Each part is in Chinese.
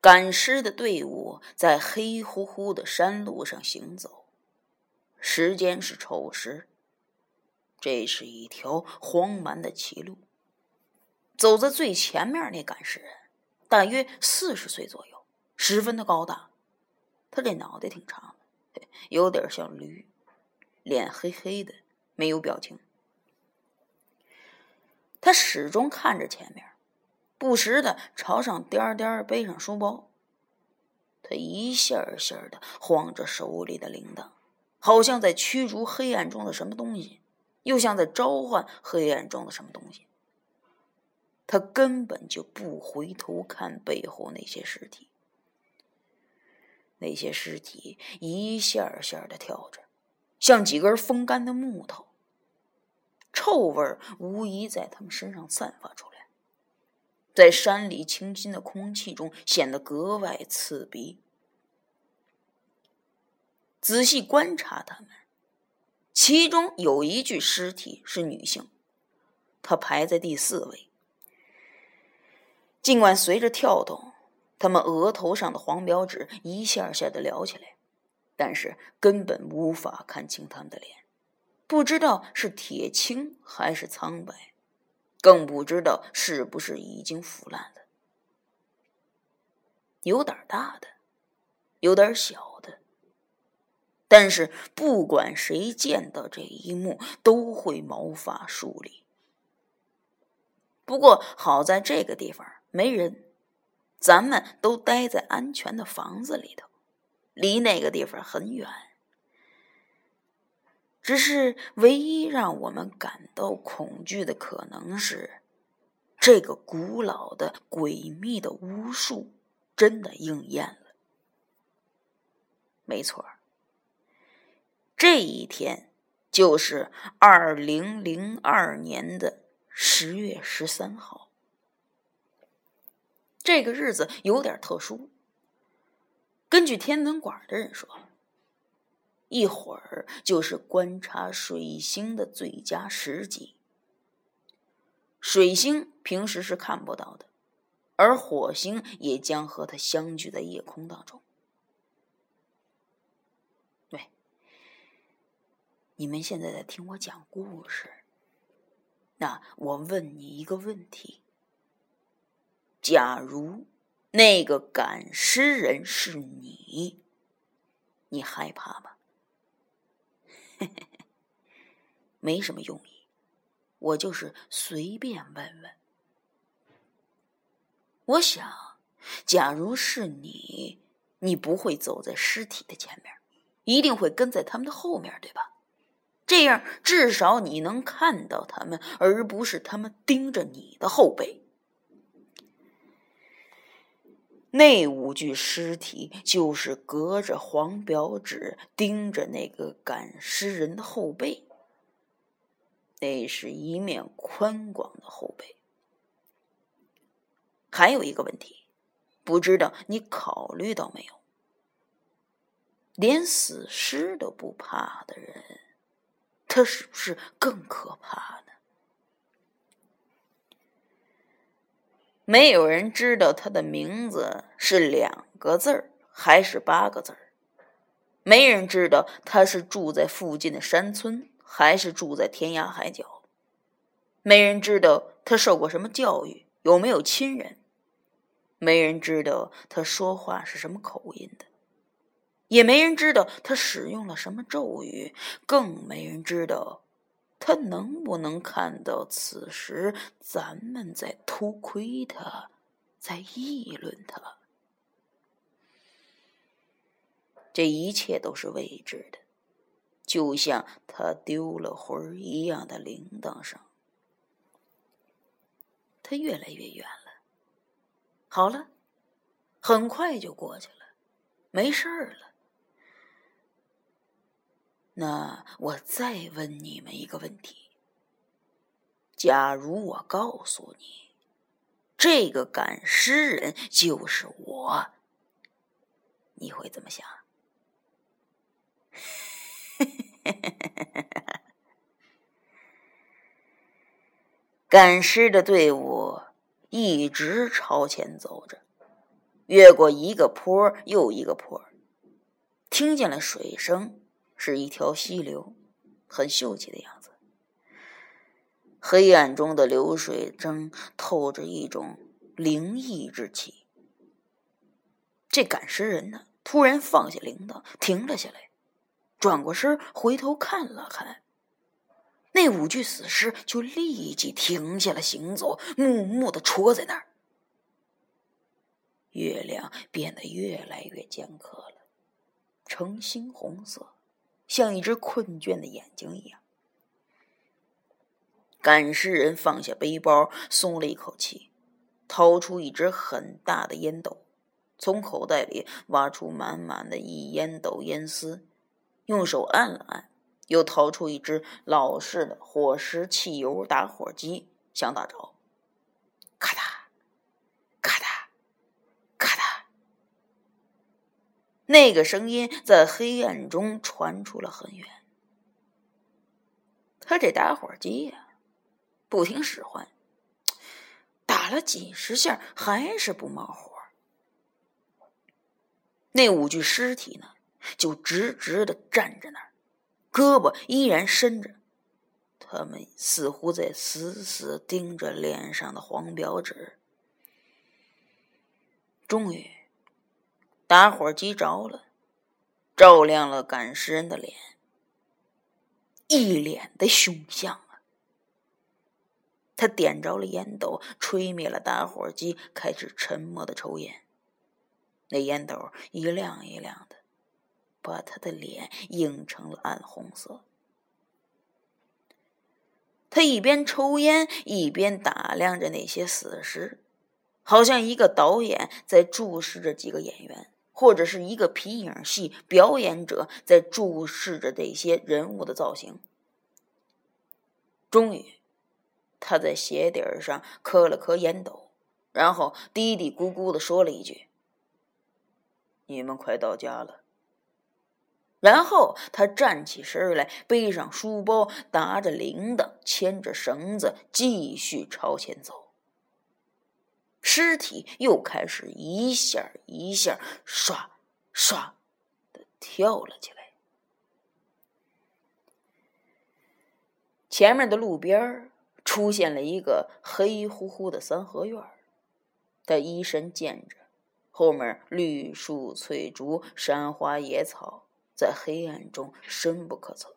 赶尸的队伍在黑乎乎的山路上行走，时间是丑时。这是一条荒蛮的歧路。走在最前面那赶尸人，大约四十岁左右，十分的高大。他这脑袋挺长的，有点像驴，脸黑黑的，没有表情。他始终看着前面，不时的朝上颠颠背上书包。他一下一下的晃着手里的铃铛，好像在驱逐黑暗中的什么东西，又像在召唤黑暗中的什么东西。他根本就不回头看背后那些尸体，那些尸体一下一下的跳着，像几根风干的木头。臭味无疑在他们身上散发出来，在山里清新的空气中显得格外刺鼻。仔细观察他们，其中有一具尸体是女性，她排在第四位。尽管随着跳动，他们额头上的黄标纸一下下的撩起来，但是根本无法看清他们的脸。不知道是铁青还是苍白，更不知道是不是已经腐烂了。有点大的，有点小的，但是不管谁见到这一幕，都会毛发竖立。不过好在这个地方没人，咱们都待在安全的房子里头，离那个地方很远。只是唯一让我们感到恐惧的可能是，这个古老的诡秘的巫术真的应验了。没错，这一天就是二零零二年的十月十三号。这个日子有点特殊，根据天文馆的人说。一会儿就是观察水星的最佳时机。水星平时是看不到的，而火星也将和它相聚在夜空当中。对，你们现在在听我讲故事，那我问你一个问题：假如那个赶尸人是你，你害怕吗？嘿嘿嘿，没什么用意，我就是随便问问。我想，假如是你，你不会走在尸体的前面，一定会跟在他们的后面，对吧？这样至少你能看到他们，而不是他们盯着你的后背。那五具尸体就是隔着黄表纸盯着那个赶尸人的后背。那是一面宽广的后背。还有一个问题，不知道你考虑到没有？连死尸都不怕的人，他是不是更可怕呢？没有人知道他的名字是两个字儿还是八个字儿，没人知道他是住在附近的山村还是住在天涯海角，没人知道他受过什么教育，有没有亲人，没人知道他说话是什么口音的，也没人知道他使用了什么咒语，更没人知道。他能不能看到此时咱们在偷窥他，在议论他？这一切都是未知的，就像他丢了魂儿一样的铃铛声。他越来越远了。好了，很快就过去了，没事儿了。那我再问你们一个问题：假如我告诉你，这个赶尸人就是我，你会怎么想？赶尸的队伍一直朝前走着，越过一个坡又一个坡，听见了水声，是一条溪流，很秀气的样子。黑暗中的流水声透着一种灵异之气。这赶尸人呢，突然放下铃铛，停了下来，转过身回头看了看，那五具死尸就立即停下了行走，木木的戳在那儿。月亮变得越来越尖刻了，呈猩红色，像一只困倦的眼睛一样。赶尸人放下背包，松了一口气，掏出一只很大的烟斗，从口袋里挖出满满的一烟斗烟丝，用手按了按，又掏出一只老式的火石汽油打火机，想打着，那个声音在黑暗中传出了很远。他这打火机呀，不听使唤，打了几十下还是不冒火。那五具尸体呢，就直直的站在那儿，胳膊依然伸着，他们似乎在死死盯着脸上的黄表纸。终于。打火机着了，照亮了赶尸人的脸，一脸的凶相啊！他点着了烟斗，吹灭了打火机，开始沉默的抽烟。那烟斗一亮一亮的，把他的脸映成了暗红色。他一边抽烟，一边打量着那些死尸，好像一个导演在注视着几个演员。或者是一个皮影戏表演者在注视着这些人物的造型。终于，他在鞋底上磕了磕烟斗，然后嘀嘀咕咕的说了一句：“你们快到家了。”然后他站起身来，背上书包，拿着铃铛，牵着绳子，继续朝前走。尸体又开始一下一下刷刷的跳了起来。前面的路边出现了一个黑乎乎的三合院他依身见着，后面绿树翠竹、山花野草，在黑暗中深不可测。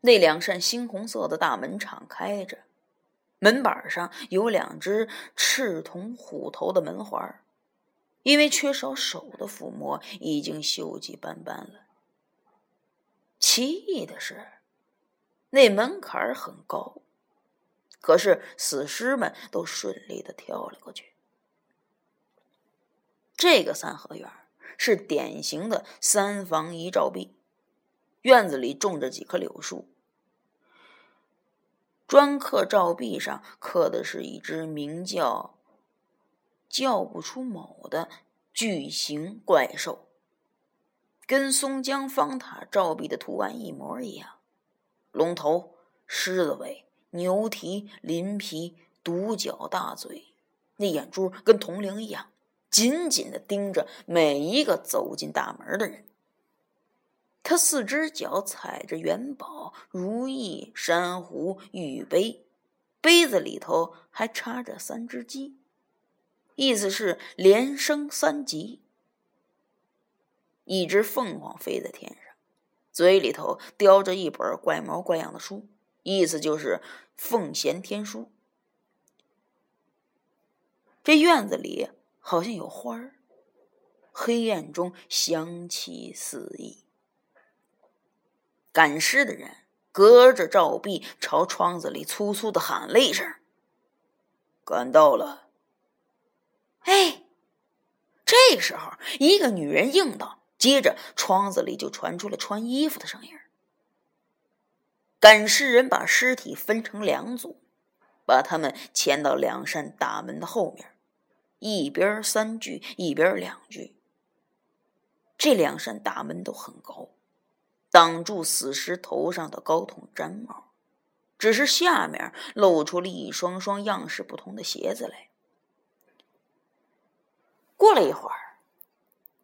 那两扇猩红色的大门敞开着。门板上有两只赤铜虎头的门环，因为缺少手的抚摸，已经锈迹斑斑了。奇异的是，那门槛很高，可是死尸们都顺利的跳了过去。这个三合院是典型的三房一照壁，院子里种着几棵柳树。砖刻照壁上刻的是一只名叫“叫不出某”的巨型怪兽，跟松江方塔照壁的图案一模一样：龙头、狮子尾、牛蹄、鳞皮、独角大嘴，那眼珠跟铜铃一样，紧紧的盯着每一个走进大门的人。他四只脚踩着元宝、如意、珊瑚、玉杯，杯子里头还插着三只鸡，意思是连升三级。一只凤凰飞在天上，嘴里头叼着一本怪模怪样的书，意思就是奉贤天书。这院子里好像有花儿，黑暗中香气四溢。赶尸的人隔着照壁朝窗子里粗粗的喊了一声：“赶到了。”哎，这时候一个女人应道，接着窗子里就传出了穿衣服的声音。赶尸人把尸体分成两组，把他们牵到两扇大门的后面，一边三具，一边两具。这两扇大门都很高。挡住死尸头上的高筒毡帽，只是下面露出了一双双样式不同的鞋子来。过了一会儿，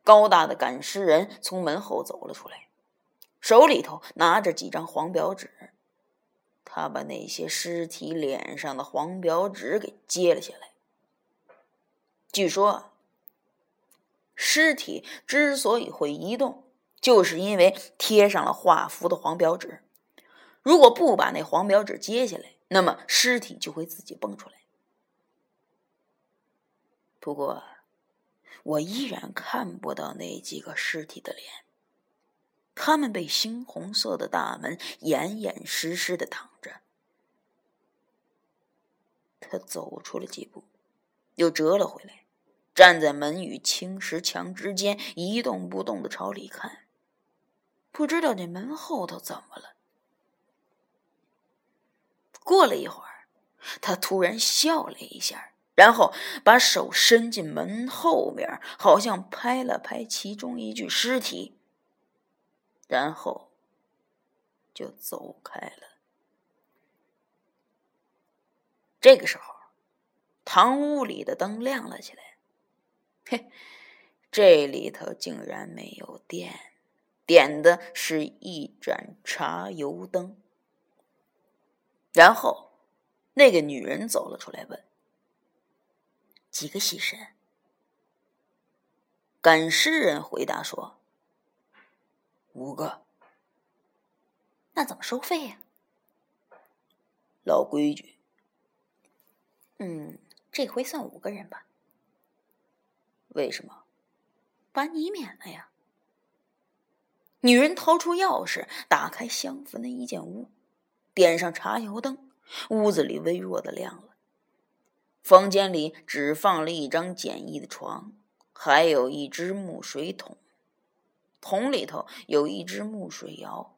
高大的赶尸人从门后走了出来，手里头拿着几张黄表纸。他把那些尸体脸上的黄表纸给揭了下来。据说，尸体之所以会移动，就是因为贴上了画符的黄表纸。如果不把那黄表纸揭下来，那么尸体就会自己蹦出来。不过，我依然看不到那几个尸体的脸，他们被猩红色的大门严严实实的挡着。他走出了几步，又折了回来，站在门与青石墙之间，一动不动的朝里看。不知道这门后头怎么了。过了一会儿，他突然笑了一下。然后把手伸进门后面，好像拍了拍其中一具尸体，然后就走开了。这个时候，堂屋里的灯亮了起来。嘿，这里头竟然没有电，点的是一盏茶油灯。然后，那个女人走了出来，问。几个喜神？赶尸人回答说：“五个。”那怎么收费呀？老规矩。嗯，这回算五个人吧。为什么？把你免了呀。女人掏出钥匙，打开香焚的一间屋，点上茶油灯，屋子里微弱的亮了。房间里只放了一张简易的床，还有一只木水桶，桶里头有一只木水窑，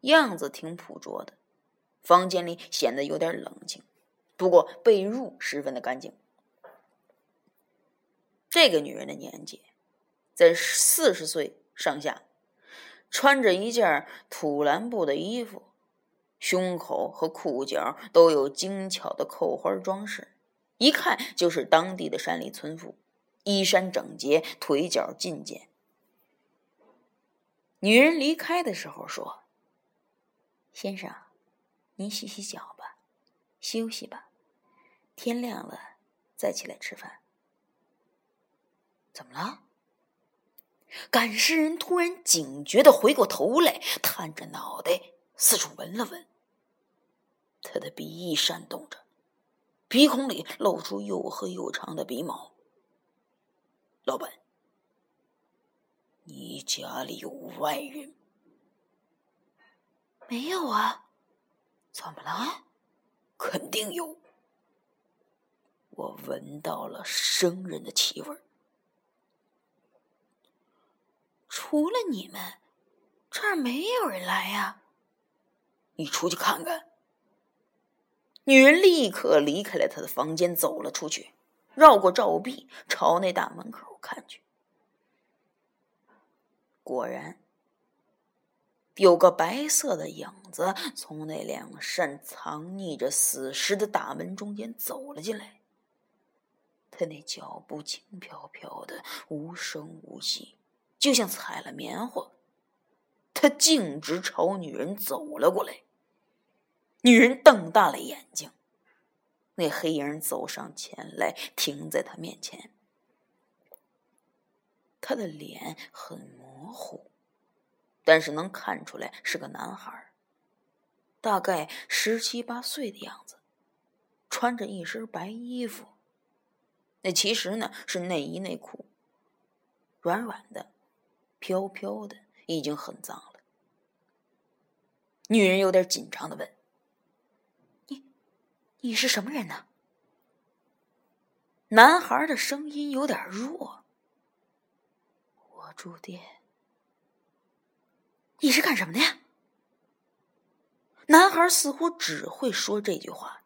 样子挺朴拙的。房间里显得有点冷清，不过被褥十分的干净。这个女人的年纪在四十岁上下，穿着一件土蓝布的衣服，胸口和裤脚都有精巧的扣花装饰。一看就是当地的山里村妇，衣衫整洁，腿脚劲健。女人离开的时候说：“先生，您洗洗脚吧，休息吧，天亮了再起来吃饭。”怎么了？赶尸人突然警觉的回过头来，探着脑袋四处闻了闻，他的鼻翼扇动着。鼻孔里露出又黑又长的鼻毛。老板，你家里有外人？没有啊，怎么了？肯定有。我闻到了生人的气味。除了你们，这儿没有人来呀。你出去看看。女人立刻离开了他的房间，走了出去，绕过照壁，朝那大门口看去。果然，有个白色的影子从那两扇藏匿着死尸的大门中间走了进来。他那脚步轻飘飘的，无声无息，就像踩了棉花。他径直朝女人走了过来。女人瞪大了眼睛，那黑影走上前来，停在她面前。他的脸很模糊，但是能看出来是个男孩，大概十七八岁的样子，穿着一身白衣服，那其实呢是内衣内裤，软软的，飘飘的，已经很脏了。女人有点紧张的问。你你是什么人呢？男孩的声音有点弱。我住店。你是干什么的呀？男孩似乎只会说这句话。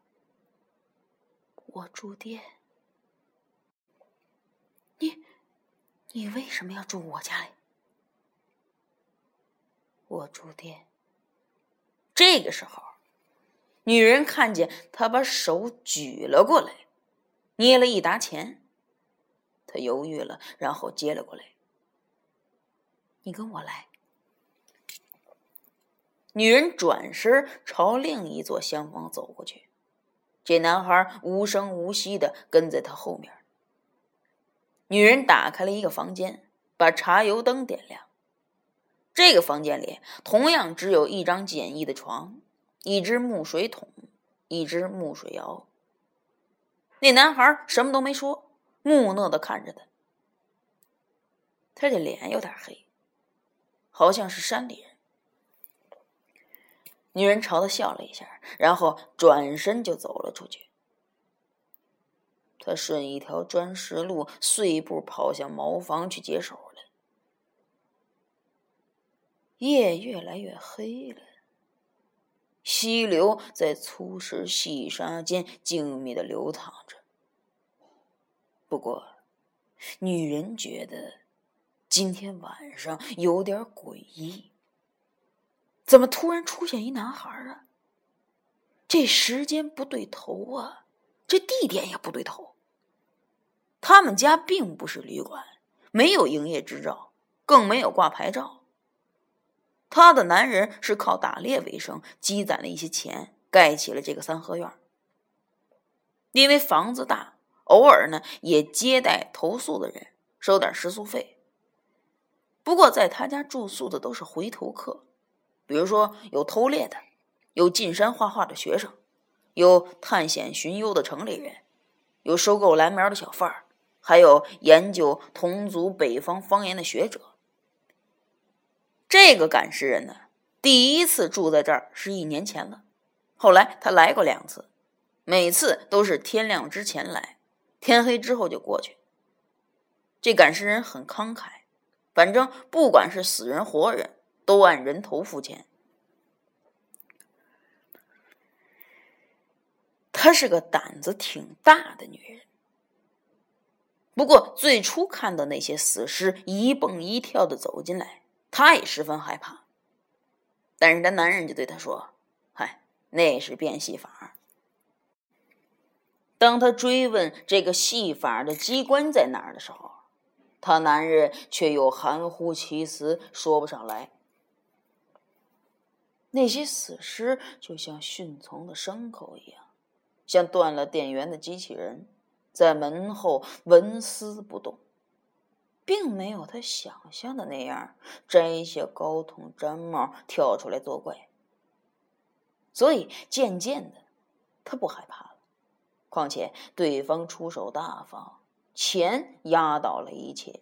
我住店。你，你为什么要住我家里？我住店。这个时候。女人看见他把手举了过来，捏了一沓钱，他犹豫了，然后接了过来：“你跟我来。”女人转身朝另一座厢房走过去，这男孩无声无息的跟在他后面。女人打开了一个房间，把茶油灯点亮。这个房间里同样只有一张简易的床，一只木水桶，一只木水窑。那男孩什么都没说，木讷的看着他。他的脸有点黑，好像是山里人。女人朝他笑了一下，然后转身就走了出去。他顺一条砖石路，碎步跑向茅房去解手。夜越来越黑了，溪流在粗石细沙间静谧的流淌着。不过，女人觉得今天晚上有点诡异。怎么突然出现一男孩啊？这时间不对头啊！这地点也不对头。他们家并不是旅馆，没有营业执照，更没有挂牌照。她的男人是靠打猎为生，积攒了一些钱，盖起了这个三合院。因为房子大，偶尔呢也接待投宿的人，收点食宿费。不过在他家住宿的都是回头客，比如说有偷猎的，有进山画画的学生。有探险寻幽的城里人，有收购蓝苗的小贩儿，还有研究同族北方方言的学者。这个赶尸人呢，第一次住在这儿是一年前了，后来他来过两次，每次都是天亮之前来，天黑之后就过去。这赶尸人很慷慨，反正不管是死人活人，都按人头付钱。她是个胆子挺大的女人，不过最初看到那些死尸一蹦一跳的走进来，她也十分害怕。但是她男人就对她说：“嗨，那是变戏法。”当她追问这个戏法的机关在哪儿的时候，她男人却又含糊其辞，说不上来。那些死尸就像驯从的牲口一样。像断了电源的机器人，在门后纹丝不动，并没有他想象的那样摘下高筒毡帽跳出来作怪。所以渐渐的，他不害怕了。况且对方出手大方，钱压倒了一切。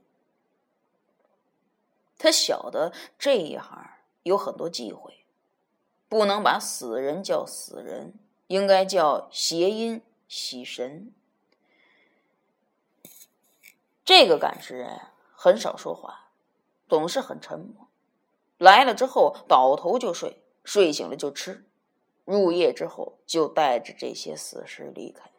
他晓得这一行有很多忌讳，不能把死人叫死人。应该叫谐音喜神。这个赶尸人很少说话，总是很沉默。来了之后倒头就睡，睡醒了就吃，入夜之后就带着这些死尸离开。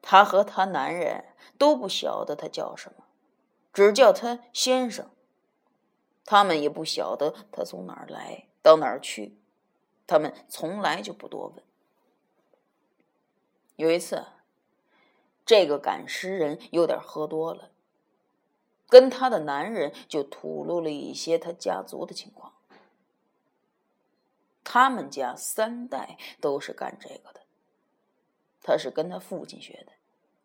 他和他男人都不晓得他叫什么，只叫他先生。他们也不晓得他从哪儿来到哪儿去。他们从来就不多问。有一次，这个赶尸人有点喝多了，跟他的男人就吐露了一些他家族的情况。他们家三代都是干这个的。他是跟他父亲学的，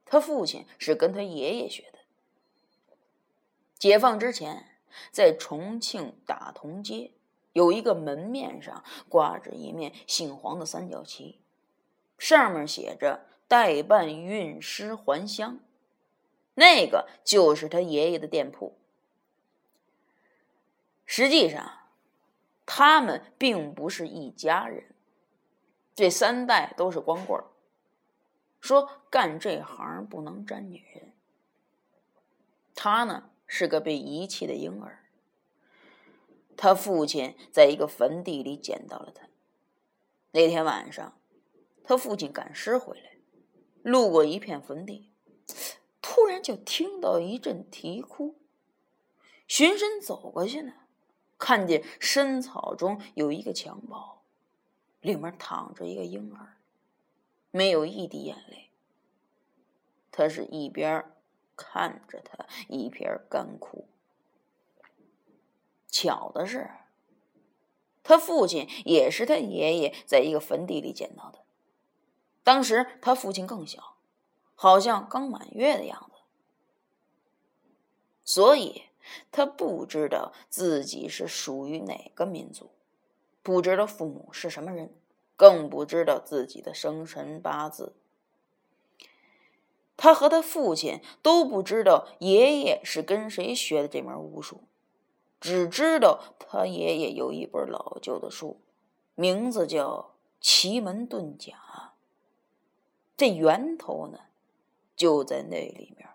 他父亲是跟他爷爷学的。解放之前，在重庆大同街。有一个门面上挂着一面姓黄的三角旗，上面写着“代办运尸还乡”，那个就是他爷爷的店铺。实际上，他们并不是一家人，这三代都是光棍儿。说干这行不能沾女人，他呢是个被遗弃的婴儿。他父亲在一个坟地里捡到了他。那天晚上，他父亲赶尸回来，路过一片坟地，突然就听到一阵啼哭。循声走过去呢，看见深草中有一个襁褓，里面躺着一个婴儿，没有一滴眼泪。他是一边看着他，一边干哭。巧的是，他父亲也是他爷爷在一个坟地里捡到的。当时他父亲更小，好像刚满月的样子，所以他不知道自己是属于哪个民族，不知道父母是什么人，更不知道自己的生辰八字。他和他父亲都不知道爷爷是跟谁学的这门巫术。只知道他爷爷有一本老旧的书，名字叫《奇门遁甲》。这源头呢，就在那里面。